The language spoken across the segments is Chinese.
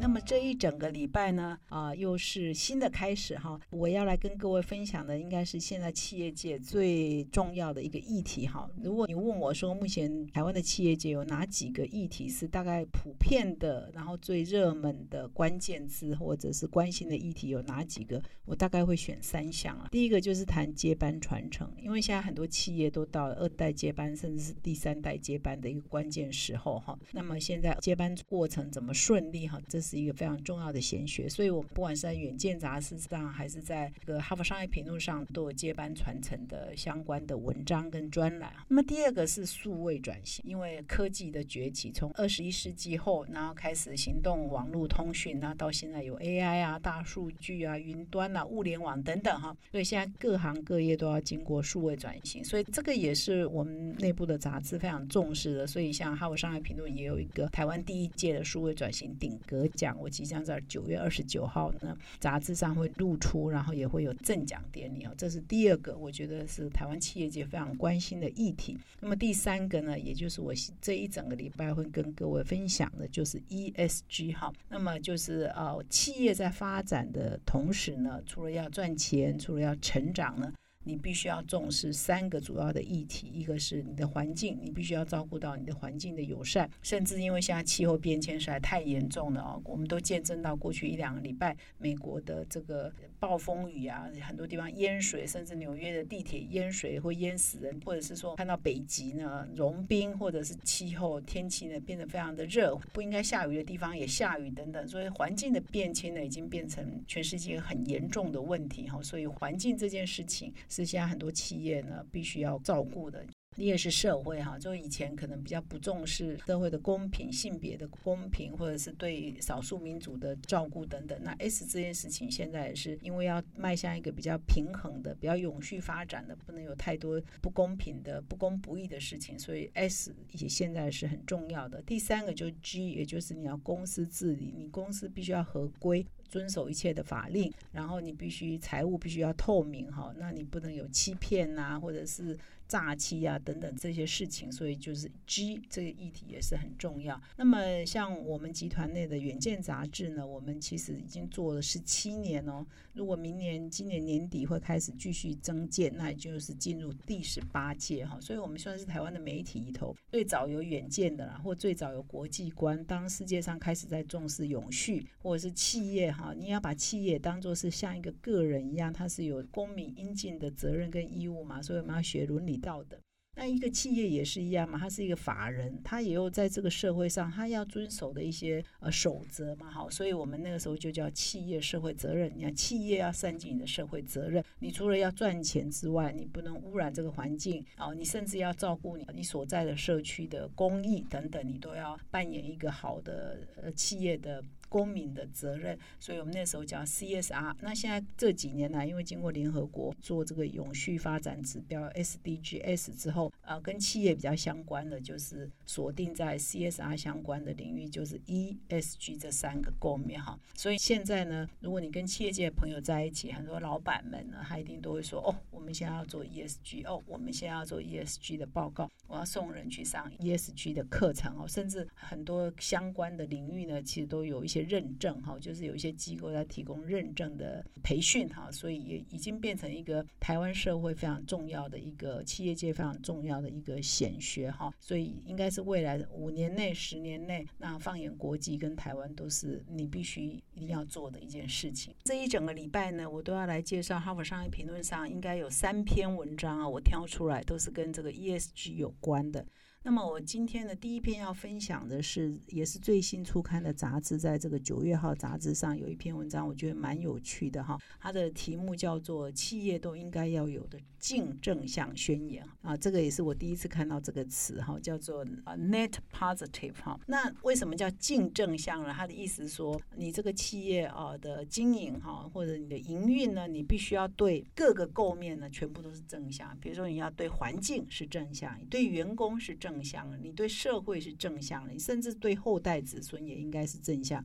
那么这一整个礼拜呢，啊，又是新的开始哈。我要来跟各位分享的，应该是现在企业界最重要的一个议题哈。如果你问我说，目前台湾的企业界有哪几个议题是大概普遍的，然后最热门的关键字或者是关心的议题有哪几个？我大概会选三项啊。第一个就是谈接班传承，因为现在很多企业都到了二代接班，甚至是第三代接班的一个关键时候哈。那么现在接班过程怎么顺利哈？这是一个非常重要的显学，所以我们不管是在《远见》杂志上，还是在这个《哈佛商业评论》上，都有接班传承的相关的文章跟专栏。那么第二个是数位转型，因为科技的崛起，从二十一世纪后，然后开始行动网络通讯，那到现在有 AI 啊、大数据啊、云端啊、物联网等等哈，所以现在各行各业都要经过数位转型，所以这个也是我们内部的杂志非常重视的。所以像《哈佛商业评论》也有一个台湾第一届的数位转型顶格奖，我。即将在九月二十九号呢，杂志上会露出，然后也会有赠奖典礼啊。这是第二个，我觉得是台湾企业界非常关心的议题。那么第三个呢，也就是我这一整个礼拜会跟各位分享的，就是 ESG 哈。那么就是呃，企业在发展的同时呢，除了要赚钱，除了要成长呢。你必须要重视三个主要的议题，一个是你的环境，你必须要照顾到你的环境的友善，甚至因为现在气候变迁实在太严重了啊，我们都见证到过去一两个礼拜美国的这个暴风雨啊，很多地方淹水，甚至纽约的地铁淹水会淹死人，或者是说看到北极呢融冰，或者是气候天气呢变得非常的热，不应该下雨的地方也下雨等等，所以环境的变迁呢已经变成全世界很严重的问题哈，所以环境这件事情。是现在很多企业呢必须要照顾的。你也是社会哈，就以前可能比较不重视社会的公平、性别的公平，或者是对少数民族的照顾等等。那 S 这件事情现在也是因为要迈向一个比较平衡的、比较永续发展的，不能有太多不公平的、不公不义的事情，所以 S 也现在是很重要的。第三个就是 G，也就是你要公司治理，你公司必须要合规，遵守一切的法令，然后你必须财务必须要透明哈，那你不能有欺骗呐，或者是诈欺啊。等等这些事情，所以就是 G 这个议题也是很重要。那么像我们集团内的远见杂志呢，我们其实已经做了十七年哦。如果明年今年年底会开始继续增建，那也就是进入第十八届哈。所以我们算是台湾的媒体里头最早有远见的啦，或最早有国际观。当世界上开始在重视永续，或者是企业哈，你要把企业当做是像一个个人一样，它是有公民应尽的责任跟义务嘛。所以我们要学伦理道德。那一个企业也是一样嘛，它是一个法人，它也有在这个社会上，它要遵守的一些呃守则嘛，好，所以我们那个时候就叫企业社会责任。你看，企业要善尽你的社会责任，你除了要赚钱之外，你不能污染这个环境啊，你甚至要照顾你你所在的社区的公益等等，你都要扮演一个好的呃企业的。公民的责任，所以我们那时候叫 CSR。那现在这几年来，因为经过联合国做这个永续发展指标 SDGs 之后，呃，跟企业比较相关的就是锁定在 CSR 相关的领域，就是 ESG 这三个构面哈。所以现在呢，如果你跟企业界朋友在一起，很多老板们呢，他一定都会说：哦，我们现在要做 ESG，哦，我们现在要做 ESG 的报告，我要送人去上 ESG 的课程哦。甚至很多相关的领域呢，其实都有一些。认证哈，就是有一些机构在提供认证的培训哈，所以也已经变成一个台湾社会非常重要的一个企业界非常重要的一个显学哈，所以应该是未来五年内、十年内，那放眼国际跟台湾都是你必须一定要做的一件事情。这一整个礼拜呢，我都要来介绍《哈佛商业评论》上应该有三篇文章啊，我挑出来都是跟这个 ESG 有关的。那么我今天的第一篇要分享的是，也是最新出刊的杂志，在这个九月号杂志上有一篇文章，我觉得蛮有趣的哈。它的题目叫做《企业都应该要有的净正向宣言》啊，这个也是我第一次看到这个词哈，叫做 net positive 哈。那为什么叫净正向呢？它的意思是说，你这个企业啊的经营哈，或者你的营运呢，你必须要对各个构面呢全部都是正向。比如说你要对环境是正向，对员工是正。正向，你对社会是正向的，你甚至对后代子孙也应该是正向。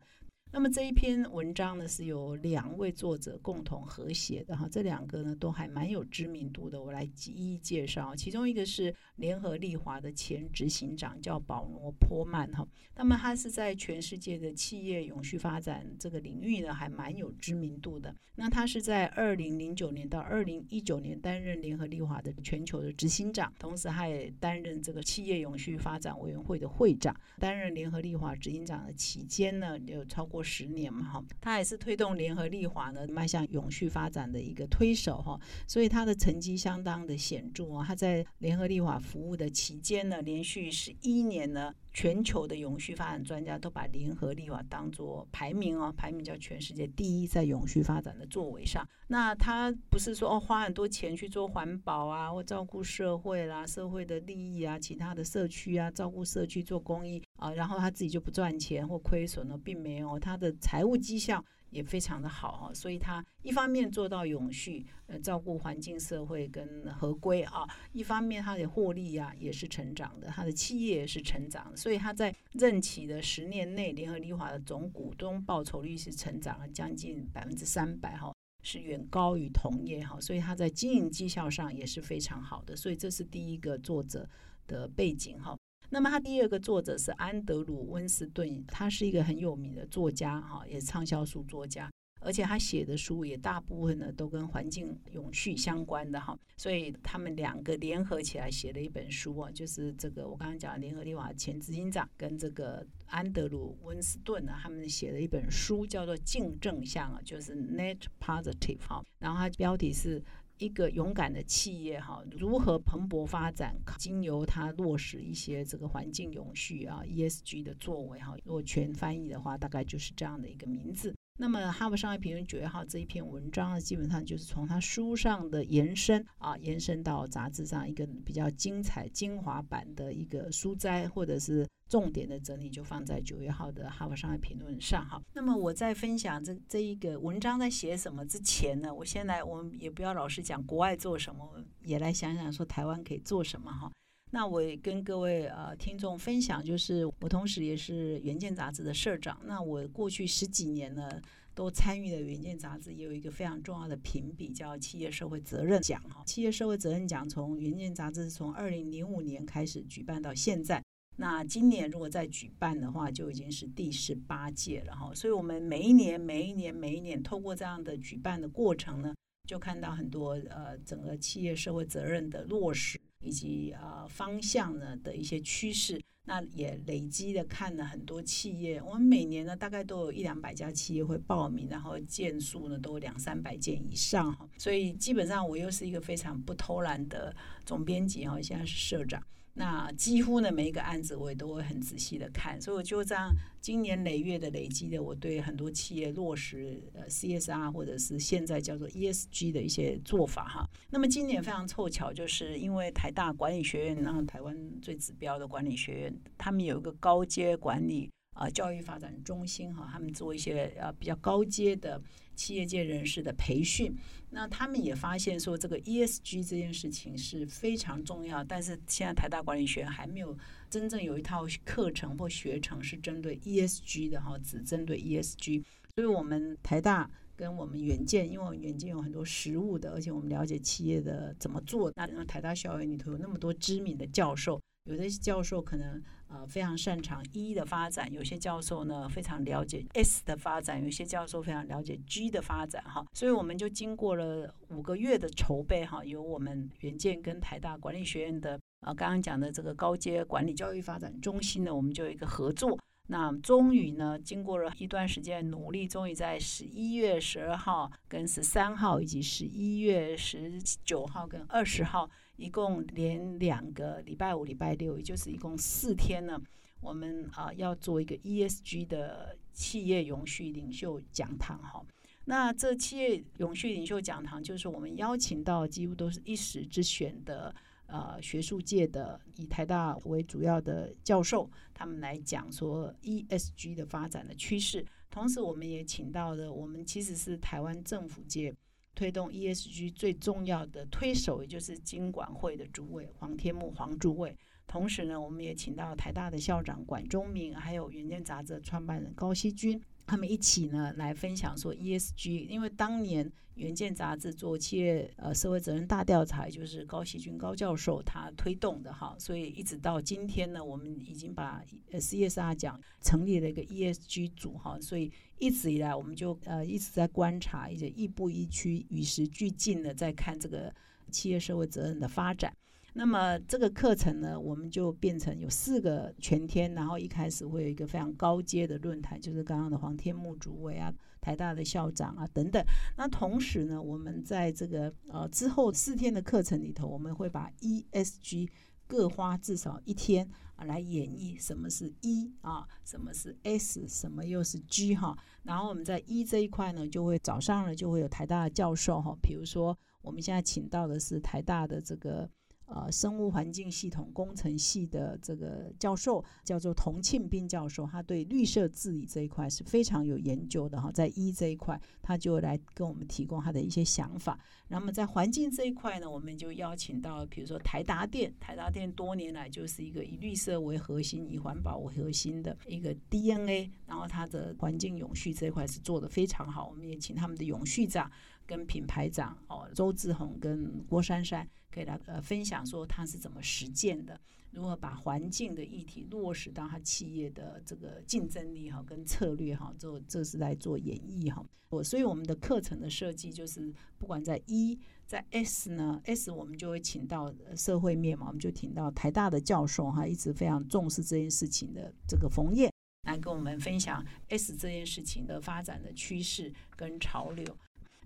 那么这一篇文章呢，是由两位作者共同合写的哈，这两个呢都还蛮有知名度的，我来一一介绍。其中一个是联合利华的前执行长，叫保罗·坡曼哈，那么他是在全世界的企业永续发展这个领域呢，还蛮有知名度的。那他是在二零零九年到二零一九年担任联合利华的全球的执行长，同时他也担任这个企业永续发展委员会的会长。担任联合利华执行长的期间呢，有超过十年嘛哈，他也是推动联合利华呢迈向永续发展的一个推手哈，所以他的成绩相当的显著哦。他在联合利华服务的期间呢，连续十一年呢。全球的永续发展专家都把联合利华当做排名哦，排名叫全世界第一，在永续发展的作为上。那他不是说哦，花很多钱去做环保啊，或照顾社会啦、社会的利益啊、其他的社区啊，照顾社区做公益啊，然后他自己就不赚钱或亏损了，并没有他的财务绩效。也非常的好哈，所以他一方面做到永续，呃，照顾环境、社会跟合规啊，一方面他的获利呀也是成长的，他的企业也是成长，所以他在任期的十年内，联合利华的总股东报酬率是成长了将近百分之三百哈，是远高于同业哈，所以他在经营绩效上也是非常好的，所以这是第一个作者的背景哈。那么他第二个作者是安德鲁温斯顿，他是一个很有名的作家哈，也是畅销书作家，而且他写的书也大部分呢都跟环境永续相关的哈，所以他们两个联合起来写了一本书啊，就是这个我刚刚讲联合利华前执行长跟这个安德鲁温斯顿呢，他们写了一本书叫做净正向啊，就是 Net Positive 哈，然后它标题是。一个勇敢的企业哈，如何蓬勃发展？经由它落实一些这个环境永续啊 ESG 的作为哈，如果全翻译的话，大概就是这样的一个名字。那么《哈佛商业评论》九月号这一篇文章呢，基本上就是从他书上的延伸啊，延伸到杂志上一个比较精彩精华版的一个书摘，或者是重点的整理，就放在九月号的《哈佛商业评论》上哈。那么我在分享这这一个文章在写什么之前呢，我先来，我们也不要老是讲国外做什么，也来想想说台湾可以做什么哈。那我也跟各位呃听众分享，就是我同时也是《原件》杂志的社长。那我过去十几年呢，都参与了《原件》杂志，也有一个非常重要的评比，叫企业社会责任奖哈。企业社会责任奖从《原件》杂志从二零零五年开始举办到现在，那今年如果再举办的话，就已经是第十八届了哈。所以我们每一年、每一年、每一年，透过这样的举办的过程呢，就看到很多呃整个企业社会责任的落实。以及呃方向呢的一些趋势，那也累积的看了很多企业。我们每年呢大概都有一两百家企业会报名，然后件数呢都两三百件以上哈。所以基本上我又是一个非常不偷懒的总编辑哈，现在是社长。那几乎呢每一个案子我也都会很仔细的看，所以我就这样经年累月的累积的，我对很多企业落实呃 CSR 或者是现在叫做 ESG 的一些做法哈。那么今年非常凑巧，就是因为台大管理学院，然后台湾最指标的管理学院，他们有一个高阶管理啊教育发展中心哈，他们做一些呃比较高阶的。企业界人士的培训，那他们也发现说，这个 ESG 这件事情是非常重要。但是现在台大管理学还没有真正有一套课程或学程是针对 ESG 的哈，只针对 ESG。所以，我们台大跟我们远见，因为远见有很多实务的，而且我们了解企业的怎么做。那台大校园里头有那么多知名的教授。有的教授可能呃非常擅长 E 的发展，有些教授呢非常了解 S 的发展，有些教授非常了解 G 的发展哈，所以我们就经过了五个月的筹备哈，由我们援建跟台大管理学院的呃刚刚讲的这个高阶管理教育发展中心呢，我们就有一个合作，那终于呢经过了一段时间努力，终于在十一月十二号跟十三号以及十一月十九号跟二十号。一共连两个礼拜五、礼拜六，也就是一共四天呢。我们啊要做一个 ESG 的企业永续领袖讲堂哈。那这企业永续领袖讲堂，就是我们邀请到几乎都是一时之选的呃学术界的以台大为主要的教授，他们来讲说 ESG 的发展的趋势。同时，我们也请到了我们其实是台湾政府界。推动 ESG 最重要的推手，也就是经管会的主委黄天木黄主委，同时呢，我们也请到台大的校长管中明，还有《远见》杂志创办人高希军，他们一起呢来分享说 ESG。因为当年《远见》杂志做企业呃社会责任大调查，就是高希军高教授他推动的哈，所以一直到今天呢，我们已经把呃 CSR 奖成立了一个 ESG 组哈，所以一直以来我们就呃一直在观察，一直亦步亦趋、与时俱进的在看这个企业社会责任的发展。那么这个课程呢，我们就变成有四个全天，然后一开始会有一个非常高阶的论坛，就是刚刚的黄天木主委啊、台大的校长啊等等。那同时呢，我们在这个呃之后四天的课程里头，我们会把 ESG 各花至少一天啊来演绎什么是 E 啊，什么是 S，什么又是 G 哈。然后我们在 E 这一块呢，就会早上呢就会有台大的教授哈，比如说我们现在请到的是台大的这个。呃，生物环境系统工程系的这个教授叫做童庆斌教授，他对绿色治理这一块是非常有研究的哈。在一这一块，他就来跟我们提供他的一些想法。那么在环境这一块呢，我们就邀请到，比如说台达电，台达电多年来就是一个以绿色为核心、以环保为核心的一个 DNA，然后它的环境永续这一块是做的非常好。我们也请他们的永续长跟品牌长哦，周志宏跟郭珊珊。可以来呃分享说他是怎么实践的，如何把环境的议题落实到他企业的这个竞争力哈跟策略哈，做这是在做演绎哈。我所以我们的课程的设计就是不管在一在 S 呢 S 我们就会请到社会面嘛，我们就请到台大的教授哈，一直非常重视这件事情的这个冯燕来跟我们分享 S 这件事情的发展的趋势跟潮流。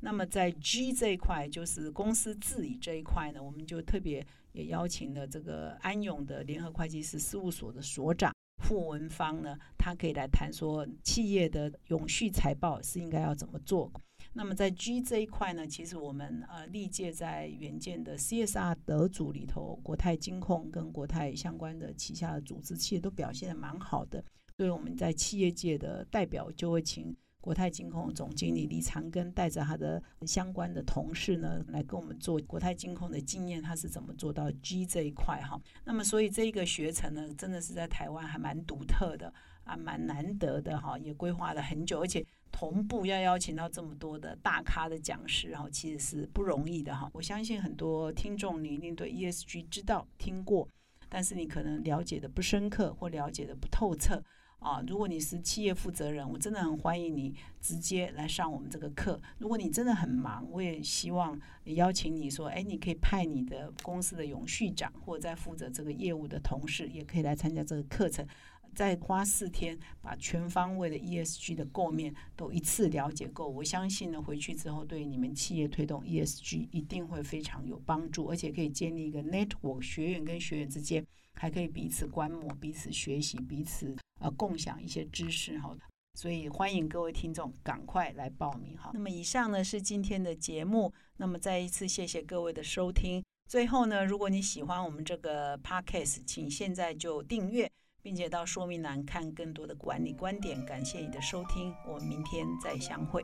那么在 G 这一块，就是公司治理这一块呢，我们就特别也邀请了这个安永的联合会计师事务所的所长傅文芳呢，他可以来谈说企业的永续财报是应该要怎么做。那么在 G 这一块呢，其实我们呃历届在原件的 CSR 得主里头，国泰金控跟国泰相关的旗下的组织企业都表现的蛮好的，所以我们在企业界的代表就会请。国泰金控总经理李长根带着他的相关的同事呢，来跟我们做国泰金控的经验，他是怎么做到 G 这一块哈？那么，所以这个学程呢，真的是在台湾还蛮独特的啊，蛮难得的哈，也规划了很久，而且同步要邀请到这么多的大咖的讲师哈，其实是不容易的哈。我相信很多听众你一定对 ESG 知道听过，但是你可能了解的不深刻或了解的不透彻。啊，如果你是企业负责人，我真的很欢迎你直接来上我们这个课。如果你真的很忙，我也希望邀请你说，哎，你可以派你的公司的永续长或者在负责这个业务的同事，也可以来参加这个课程。再花四天把全方位的 ESG 的构面都一次了解够，我相信呢，回去之后对你们企业推动 ESG 一定会非常有帮助，而且可以建立一个 network，学员跟学员之间还可以彼此观摩、彼此学习、彼此呃共享一些知识哈。所以欢迎各位听众赶快来报名哈。那么以上呢是今天的节目，那么再一次谢谢各位的收听。最后呢，如果你喜欢我们这个 podcast，请现在就订阅。并且到说明栏看更多的管理观点。感谢你的收听，我们明天再相会。